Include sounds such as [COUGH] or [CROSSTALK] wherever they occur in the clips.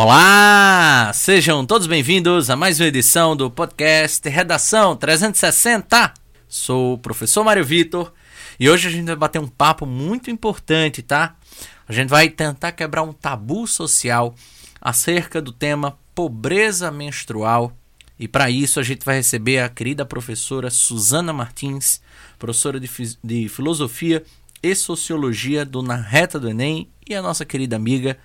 Olá! Sejam todos bem-vindos a mais uma edição do podcast Redação 360. Sou o professor Mário Vitor e hoje a gente vai bater um papo muito importante, tá? A gente vai tentar quebrar um tabu social acerca do tema pobreza menstrual. E para isso a gente vai receber a querida professora Suzana Martins, professora de, de Filosofia e Sociologia do Na Reta do Enem e a nossa querida amiga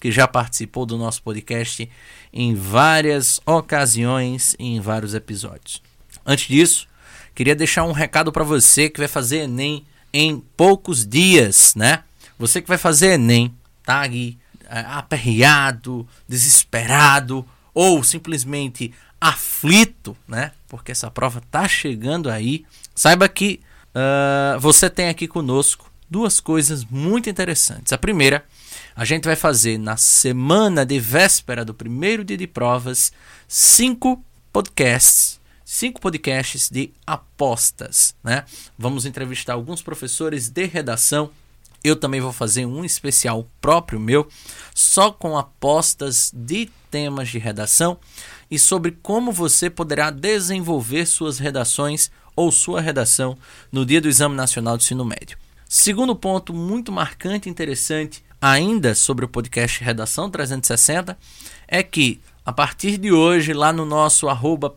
que já participou do nosso podcast em várias ocasiões e em vários episódios. Antes disso, queria deixar um recado para você que vai fazer Enem em poucos dias, né? Você que vai fazer Enem, tá aí é, aperreado, desesperado ou simplesmente aflito, né? Porque essa prova tá chegando aí. Saiba que uh, você tem aqui conosco duas coisas muito interessantes. A primeira a gente vai fazer na semana de véspera do primeiro dia de provas cinco podcasts, cinco podcasts de apostas, né? Vamos entrevistar alguns professores de redação. Eu também vou fazer um especial próprio meu, só com apostas de temas de redação e sobre como você poderá desenvolver suas redações ou sua redação no dia do Exame Nacional de Ensino Médio. Segundo ponto muito marcante e interessante ainda sobre o podcast Redação 360 é que a partir de hoje, lá no nosso arroba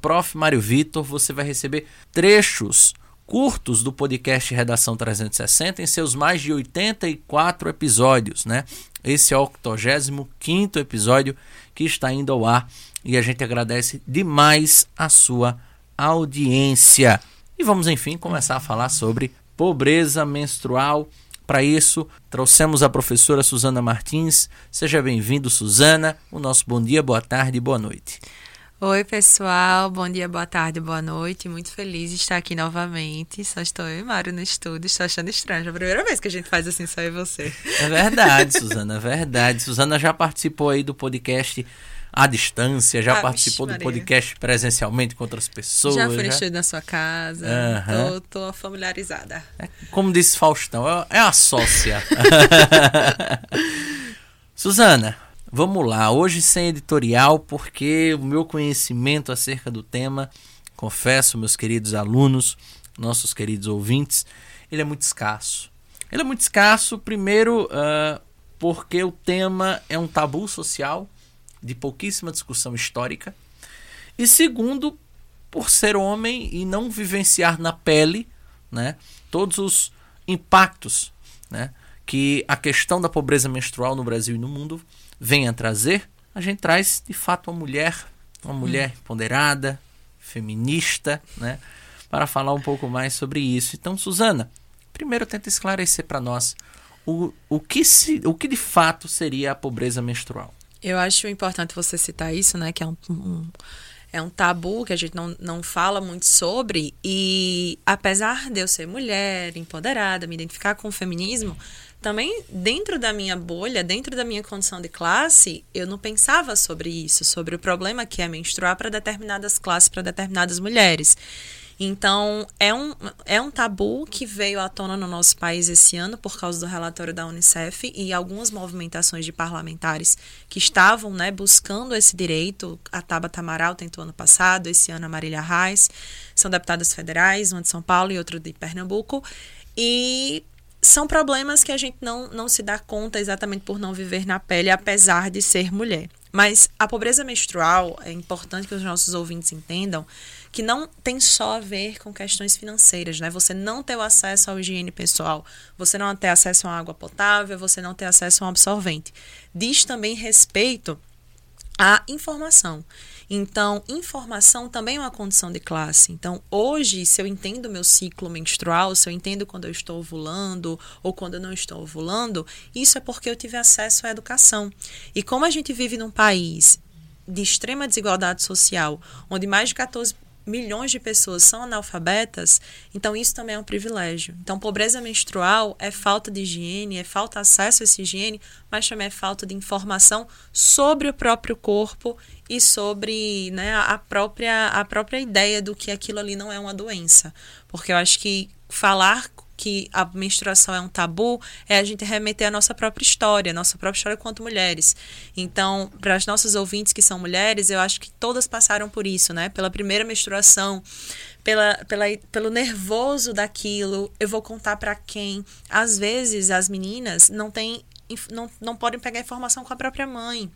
Vitor, você vai receber trechos curtos do podcast Redação 360 em seus mais de 84 episódios, né? Esse é o 85 episódio que está indo ao ar e a gente agradece demais a sua audiência. E vamos, enfim, começar a falar sobre pobreza menstrual para isso, trouxemos a professora Suzana Martins. Seja bem-vindo, Suzana. O nosso bom dia, boa tarde e boa noite. Oi, pessoal. Bom dia, boa tarde, boa noite. Muito feliz de estar aqui novamente. Só estou eu e Mário no estúdio. Estou achando estranho. É a primeira vez que a gente faz assim, só eu e você. É verdade, Suzana, é verdade. Suzana já participou aí do podcast à distância, já ah, participou do podcast presencialmente com outras pessoas. Já fui já... na sua casa, uhum. tô, tô familiarizada. É, como disse Faustão, é, é a sócia. [LAUGHS] Suzana, vamos lá. Hoje sem editorial, porque o meu conhecimento acerca do tema, confesso, meus queridos alunos, nossos queridos ouvintes, ele é muito escasso. Ele é muito escasso, primeiro, uh, porque o tema é um tabu social de pouquíssima discussão histórica. E segundo, por ser homem e não vivenciar na pele né, todos os impactos né, que a questão da pobreza menstrual no Brasil e no mundo vem a trazer, a gente traz de fato uma mulher, uma mulher hum. ponderada, feminista, né, para falar um pouco mais sobre isso. Então, Suzana, primeiro tenta esclarecer para nós o, o, que se, o que de fato seria a pobreza menstrual. Eu acho importante você citar isso, né? Que é um, um, é um tabu que a gente não, não fala muito sobre. E apesar de eu ser mulher, empoderada, me identificar com o feminismo, também dentro da minha bolha, dentro da minha condição de classe, eu não pensava sobre isso, sobre o problema que é menstruar para determinadas classes, para determinadas mulheres. Então, é um, é um tabu que veio à tona no nosso país esse ano por causa do relatório da Unicef e algumas movimentações de parlamentares que estavam né, buscando esse direito. A Tabata Amaral tentou ano passado, esse ano a Marília Reis. São deputadas federais, uma de São Paulo e outra de Pernambuco. E são problemas que a gente não, não se dá conta exatamente por não viver na pele, apesar de ser mulher. Mas a pobreza menstrual, é importante que os nossos ouvintes entendam, que não tem só a ver com questões financeiras, né? Você não ter o acesso à higiene pessoal, você não ter acesso a água potável, você não ter acesso a um absorvente. Diz também respeito à informação. Então, informação também é uma condição de classe. Então, hoje, se eu entendo meu ciclo menstrual, se eu entendo quando eu estou ovulando ou quando eu não estou ovulando, isso é porque eu tive acesso à educação. E como a gente vive num país de extrema desigualdade social, onde mais de 14 milhões de pessoas são analfabetas, então isso também é um privilégio. Então, pobreza menstrual é falta de higiene, é falta de acesso a essa higiene, mas também é falta de informação sobre o próprio corpo e sobre né, a, própria, a própria ideia do que aquilo ali não é uma doença. Porque eu acho que falar que a menstruação é um tabu é a gente remeter à nossa própria história, a nossa própria história quanto mulheres. Então, para as nossas ouvintes que são mulheres, eu acho que todas passaram por isso, né? Pela primeira menstruação, pela, pela, pelo nervoso daquilo, eu vou contar para quem. Às vezes as meninas não têm não, não podem pegar informação com a própria mãe.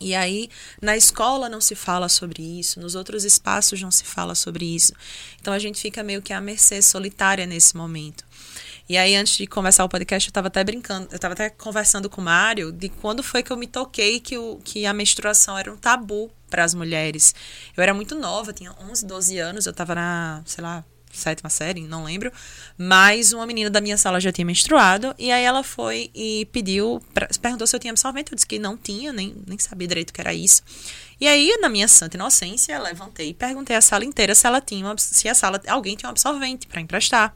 E aí, na escola não se fala sobre isso, nos outros espaços não se fala sobre isso. Então a gente fica meio que à mercê solitária nesse momento. E aí, antes de começar o podcast, eu estava até brincando, eu estava até conversando com o Mário de quando foi que eu me toquei que, o, que a menstruação era um tabu para as mulheres. Eu era muito nova, tinha 11, 12 anos, eu estava na, sei lá, sétima série, não lembro. Mas uma menina da minha sala já tinha menstruado. E aí ela foi e pediu, perguntou se eu tinha absorvente. Eu disse que não tinha, nem, nem sabia direito o que era isso. E aí, na minha santa inocência, levantei e perguntei à sala inteira se ela tinha, se a sala, alguém tinha um absorvente para emprestar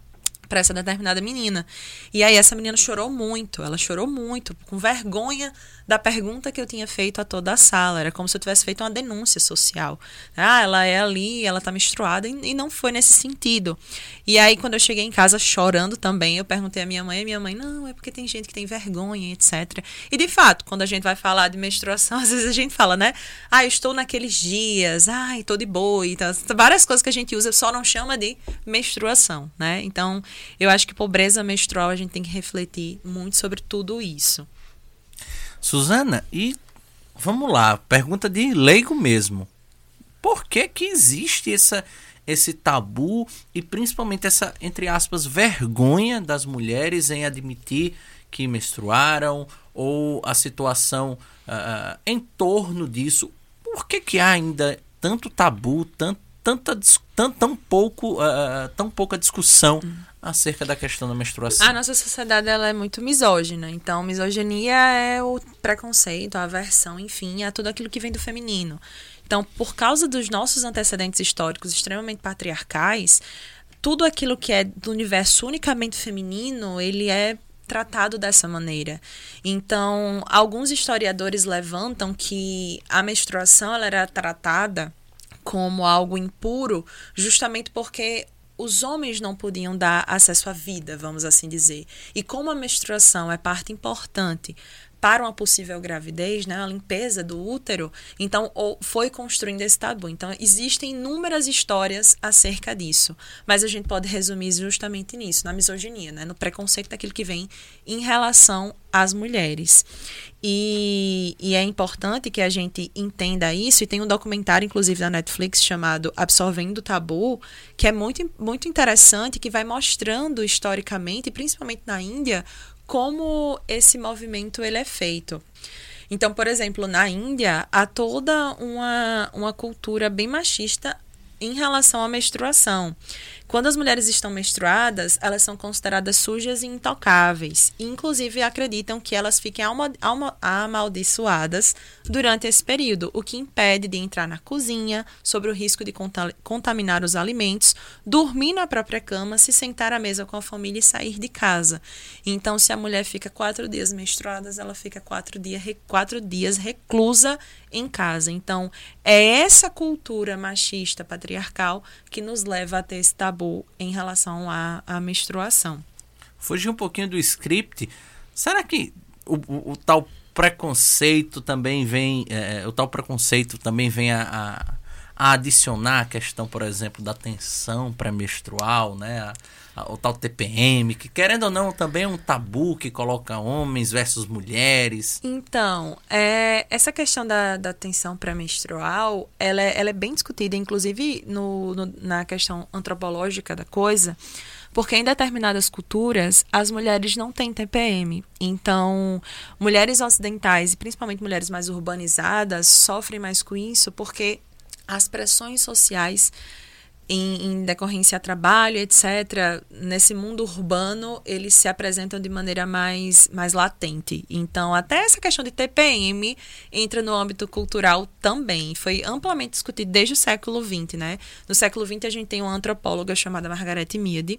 para essa determinada menina. E aí essa menina chorou muito, ela chorou muito, com vergonha da pergunta que eu tinha feito a toda a sala. Era como se eu tivesse feito uma denúncia social. Ah, ela é ali, ela tá menstruada, e não foi nesse sentido. E aí, quando eu cheguei em casa chorando também, eu perguntei à minha mãe, e minha mãe, não, é porque tem gente que tem vergonha, etc. E de fato, quando a gente vai falar de menstruação, [LAUGHS] às vezes a gente fala, né? Ah, eu estou naqueles dias, ai, tô de boa, então, várias coisas que a gente usa, só não chama de menstruação, né? Então, eu acho que pobreza menstrual a gente tem que refletir muito sobre tudo isso. Suzana, e vamos lá, pergunta de leigo mesmo. Por que que existe essa esse tabu e principalmente essa entre aspas vergonha das mulheres em admitir que menstruaram ou a situação uh, em torno disso? Por que que há ainda tanto tabu, tanto tanta tão, tão pouco uh, tão pouca discussão hum acerca da questão da menstruação? A nossa sociedade ela é muito misógina. Então, misoginia é o preconceito, a aversão, enfim, é tudo aquilo que vem do feminino. Então, por causa dos nossos antecedentes históricos extremamente patriarcais, tudo aquilo que é do universo unicamente feminino, ele é tratado dessa maneira. Então, alguns historiadores levantam que a menstruação ela era tratada como algo impuro, justamente porque os homens não podiam dar acesso à vida, vamos assim dizer. E como a menstruação é parte importante para uma possível gravidez, né, a limpeza do útero, então foi construindo esse tabu. Então existem inúmeras histórias acerca disso, mas a gente pode resumir justamente nisso, na misoginia, né, no preconceito daquilo que vem em relação às mulheres. E, e, é importante que a gente entenda isso. E tem um documentário, inclusive, da Netflix chamado Absorvendo o Tabu, que é muito, muito interessante, que vai mostrando historicamente, principalmente na Índia, como esse movimento ele é feito. Então, por exemplo, na Índia, há toda uma, uma cultura bem machista em relação à menstruação. Quando as mulheres estão menstruadas, elas são consideradas sujas e intocáveis. Inclusive, acreditam que elas fiquem amaldiçoadas durante esse período, o que impede de entrar na cozinha, sobre o risco de contaminar os alimentos, dormir na própria cama, se sentar à mesa com a família e sair de casa. Então, se a mulher fica quatro dias menstruada, ela fica quatro, dia, quatro dias reclusa em casa. Então, é essa cultura machista patriarcal que nos leva a ter esse tabu em relação à, à menstruação. Fugir um pouquinho do script, será que o, o, o tal preconceito também vem, é, o tal preconceito também vem a, a, a, adicionar a questão, por exemplo, da tensão pré-menstrual, né? A, o tal TPM, que querendo ou não também é um tabu que coloca homens versus mulheres. Então, é, essa questão da, da tensão pré-menstrual, ela, é, ela é bem discutida, inclusive no, no, na questão antropológica da coisa, porque em determinadas culturas as mulheres não têm TPM. Então, mulheres ocidentais e principalmente mulheres mais urbanizadas sofrem mais com isso porque as pressões sociais em, em, decorrência a trabalho, etc., nesse mundo urbano, eles se apresentam de maneira mais, mais latente. Então, até essa questão de TPM entra no âmbito cultural também. Foi amplamente discutido desde o século XX, né? No século XX, a gente tem uma antropóloga chamada Margaret Mead,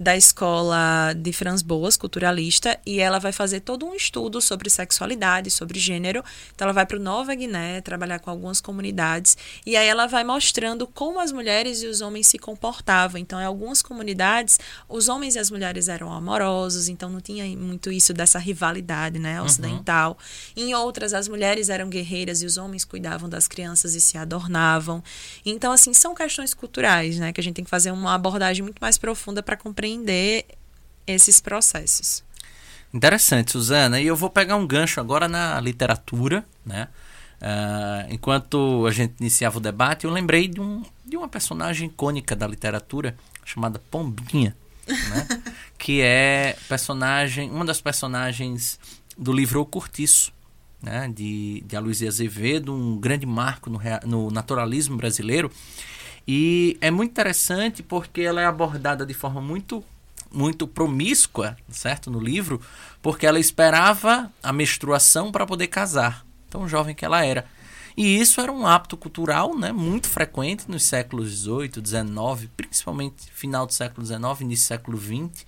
da escola de Franz Boas, culturalista, e ela vai fazer todo um estudo sobre sexualidade, sobre gênero. Então, ela vai para o Nova Guiné trabalhar com algumas comunidades, e aí ela vai mostrando como as mulheres e os homens se comportavam. Então, em algumas comunidades, os homens e as mulheres eram amorosos, então não tinha muito isso dessa rivalidade, né, ocidental. Uhum. Em outras, as mulheres eram guerreiras e os homens cuidavam das crianças e se adornavam. Então, assim, são questões culturais, né, que a gente tem que fazer uma abordagem muito mais profunda para compreender esses processos. Interessante, Suzana. E eu vou pegar um gancho agora na literatura, né? Uh, enquanto a gente iniciava o debate, eu lembrei de, um, de uma personagem icônica da literatura chamada Pombinha, né? [LAUGHS] que é personagem, uma das personagens do livro O Curtiço, né? de, de Aloysio Azevedo, um grande marco no, no naturalismo brasileiro. E é muito interessante porque ela é abordada de forma muito muito promíscua, certo, no livro, porque ela esperava a menstruação para poder casar, tão jovem que ela era. E isso era um hábito cultural né, muito frequente nos séculos XVIII, XIX, principalmente final do século XIX, início do século XX,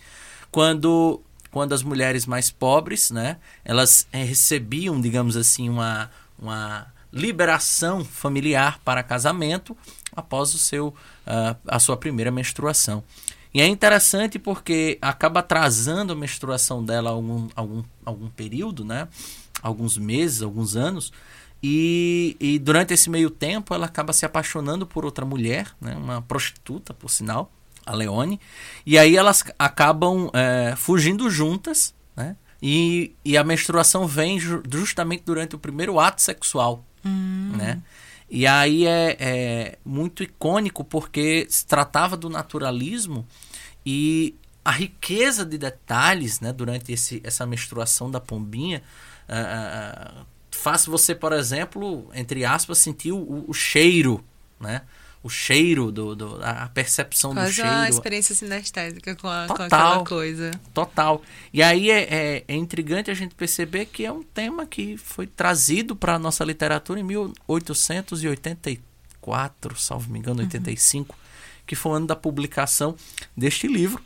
quando, quando as mulheres mais pobres, né, elas é, recebiam, digamos assim, uma, uma liberação familiar para casamento após o seu, uh, a sua primeira menstruação. E é interessante porque acaba atrasando a menstruação dela algum, algum, algum período, né? Alguns meses, alguns anos. E, e durante esse meio tempo ela acaba se apaixonando por outra mulher, né? uma prostituta, por sinal, a Leone. E aí elas acabam é, fugindo juntas, né? E, e a menstruação vem justamente durante o primeiro ato sexual, hum. né? E aí é, é muito icônico porque se tratava do naturalismo e a riqueza de detalhes né, durante esse, essa menstruação da pombinha uh, faz você, por exemplo, entre aspas, sentir o, o cheiro, né? O cheiro, do, do a percepção Quase do cheiro. uma experiência sinestésica com, a, total, com aquela coisa. Total. E aí é, é, é intrigante a gente perceber que é um tema que foi trazido para a nossa literatura em 1884, salvo me engano, 85. Uhum que foi o ano da publicação deste livro.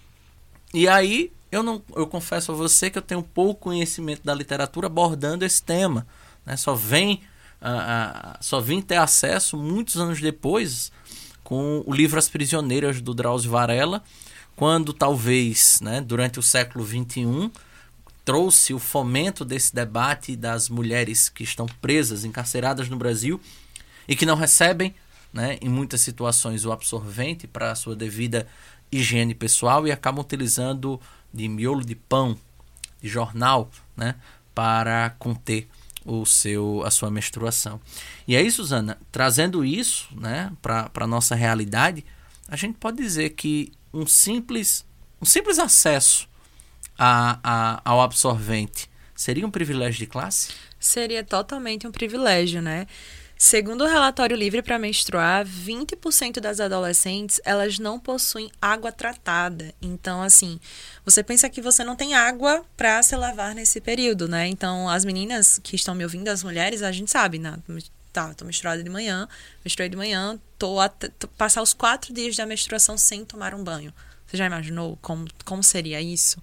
E aí eu não eu confesso a você que eu tenho pouco conhecimento da literatura abordando esse tema. Né? Só vem uh, uh, só vim ter acesso muitos anos depois com o livro As Prisioneiras do Drauzio Varela, quando talvez, né, durante o século XXI, trouxe o fomento desse debate das mulheres que estão presas, encarceradas no Brasil e que não recebem né, em muitas situações, o absorvente para a sua devida higiene pessoal e acabam utilizando de miolo de pão, de jornal, né, para conter o seu a sua menstruação. E aí, Suzana, trazendo isso, né, para a nossa realidade, a gente pode dizer que um simples um simples acesso a, a, ao absorvente seria um privilégio de classe? Seria totalmente um privilégio, né? Segundo o relatório livre para menstruar, 20% das adolescentes elas não possuem água tratada. Então, assim, você pensa que você não tem água para se lavar nesse período, né? Então, as meninas que estão me ouvindo, as mulheres, a gente sabe, né? Tá, tô menstruada de manhã, menstruei de manhã, tô, até, tô passar os quatro dias da menstruação sem tomar um banho. Você já imaginou como, como seria isso?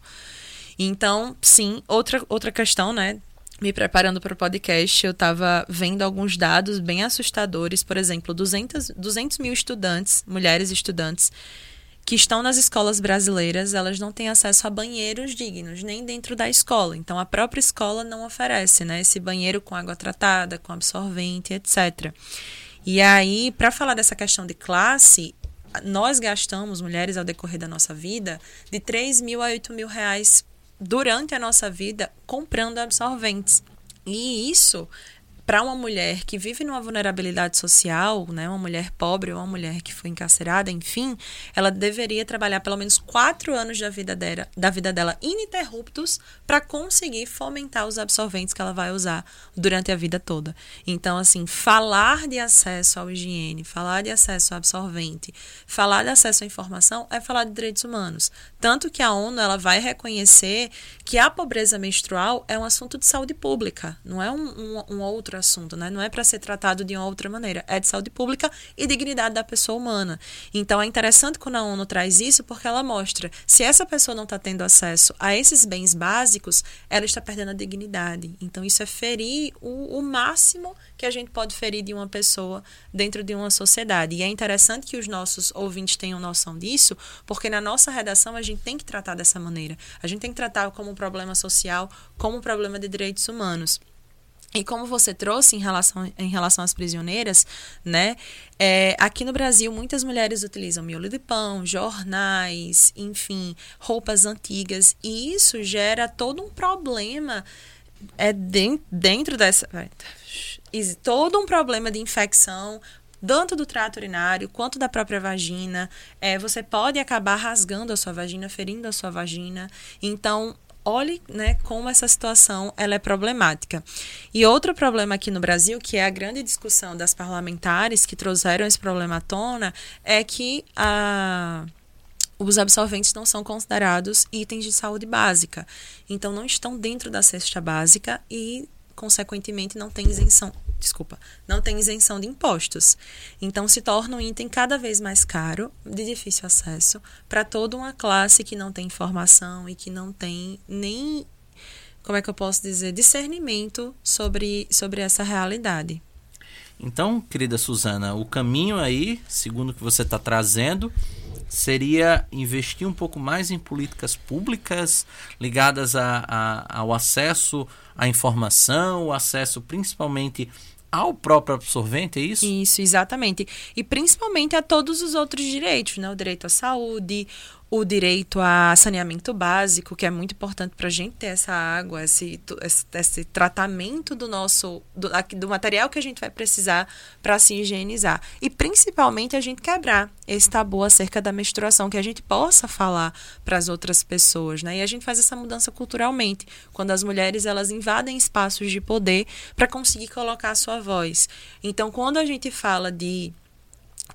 Então, sim, outra, outra questão, né? Me preparando para o podcast, eu estava vendo alguns dados bem assustadores. Por exemplo, 200, 200 mil estudantes, mulheres estudantes, que estão nas escolas brasileiras, elas não têm acesso a banheiros dignos, nem dentro da escola. Então, a própria escola não oferece né, esse banheiro com água tratada, com absorvente, etc. E aí, para falar dessa questão de classe, nós gastamos, mulheres, ao decorrer da nossa vida, de 3 mil a 8 mil reais durante a nossa vida comprando absorventes. E isso para uma mulher que vive numa vulnerabilidade social, né, uma mulher pobre ou uma mulher que foi encarcerada, enfim, ela deveria trabalhar pelo menos quatro anos da vida dela, da vida dela ininterruptos para conseguir fomentar os absorventes que ela vai usar durante a vida toda. Então, assim, falar de acesso à higiene, falar de acesso ao absorvente, falar de acesso à informação é falar de direitos humanos. Tanto que a ONU ela vai reconhecer que a pobreza menstrual é um assunto de saúde pública, não é um, um, um outro assunto, né? Não é para ser tratado de uma outra maneira. É de saúde pública e dignidade da pessoa humana. Então é interessante quando a ONU traz isso, porque ela mostra se essa pessoa não está tendo acesso a esses bens básicos, ela está perdendo a dignidade. Então isso é ferir o, o máximo que a gente pode ferir de uma pessoa dentro de uma sociedade. E é interessante que os nossos ouvintes tenham noção disso, porque na nossa redação a gente tem que tratar dessa maneira. A gente tem que tratar como um problema social, como um problema de direitos humanos. E como você trouxe em relação, em relação às prisioneiras, né? É, aqui no Brasil, muitas mulheres utilizam miolo de pão, jornais, enfim, roupas antigas. E isso gera todo um problema é dentro dessa. Todo um problema de infecção, tanto do trato urinário quanto da própria vagina. É, você pode acabar rasgando a sua vagina, ferindo a sua vagina. Então, olhe né, como essa situação ela é problemática. E outro problema aqui no Brasil, que é a grande discussão das parlamentares que trouxeram esse problema à tona, é que a os absorventes não são considerados itens de saúde básica. Então, não estão dentro da cesta básica e, consequentemente, não tem isenção. Desculpa, não tem isenção de impostos. Então, se torna um item cada vez mais caro, de difícil acesso, para toda uma classe que não tem informação e que não tem nem, como é que eu posso dizer, discernimento sobre, sobre essa realidade. Então, querida Suzana, o caminho aí, segundo o que você está trazendo, seria investir um pouco mais em políticas públicas ligadas a, a, ao acesso à informação, o acesso principalmente ao próprio absorvente, é isso? Isso, exatamente. E principalmente a todos os outros direitos, né? O direito à saúde, o direito a saneamento básico, que é muito importante para a gente ter essa água, esse, esse, tratamento do nosso do, do, material que a gente vai precisar para se higienizar. E principalmente a gente quebrar esse tabu acerca da menstruação, que a gente possa falar para as outras pessoas, né? E a gente faz essa mudança culturalmente, quando as mulheres elas invadem espaços de poder para conseguir colocar a sua voz. Então, quando a gente fala de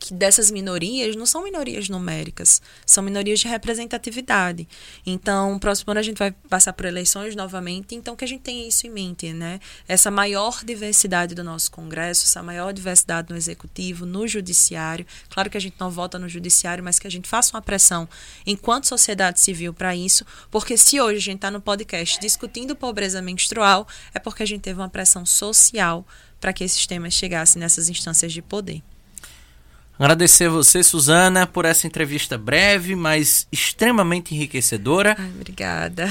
que dessas minorias não são minorias numéricas, são minorias de representatividade. Então, próximo ano a gente vai passar por eleições novamente, então que a gente tenha isso em mente, né? Essa maior diversidade do nosso Congresso, essa maior diversidade no Executivo, no Judiciário. Claro que a gente não vota no Judiciário, mas que a gente faça uma pressão enquanto sociedade civil para isso, porque se hoje a gente está no podcast discutindo pobreza menstrual, é porque a gente teve uma pressão social para que esses temas chegassem nessas instâncias de poder. Agradecer a você, Suzana, por essa entrevista breve, mas extremamente enriquecedora. Ai, obrigada.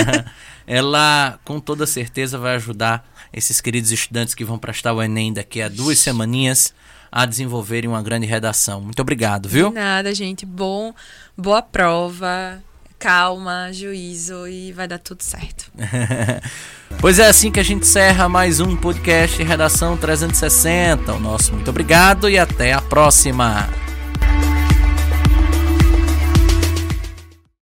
[LAUGHS] Ela, com toda certeza, vai ajudar esses queridos estudantes que vão prestar o Enem daqui a duas semaninhas a desenvolverem uma grande redação. Muito obrigado, viu? De nada, gente. Bom, boa prova calma, juízo e vai dar tudo certo. [LAUGHS] pois é assim que a gente encerra mais um podcast Redação 360. O nosso muito obrigado e até a próxima.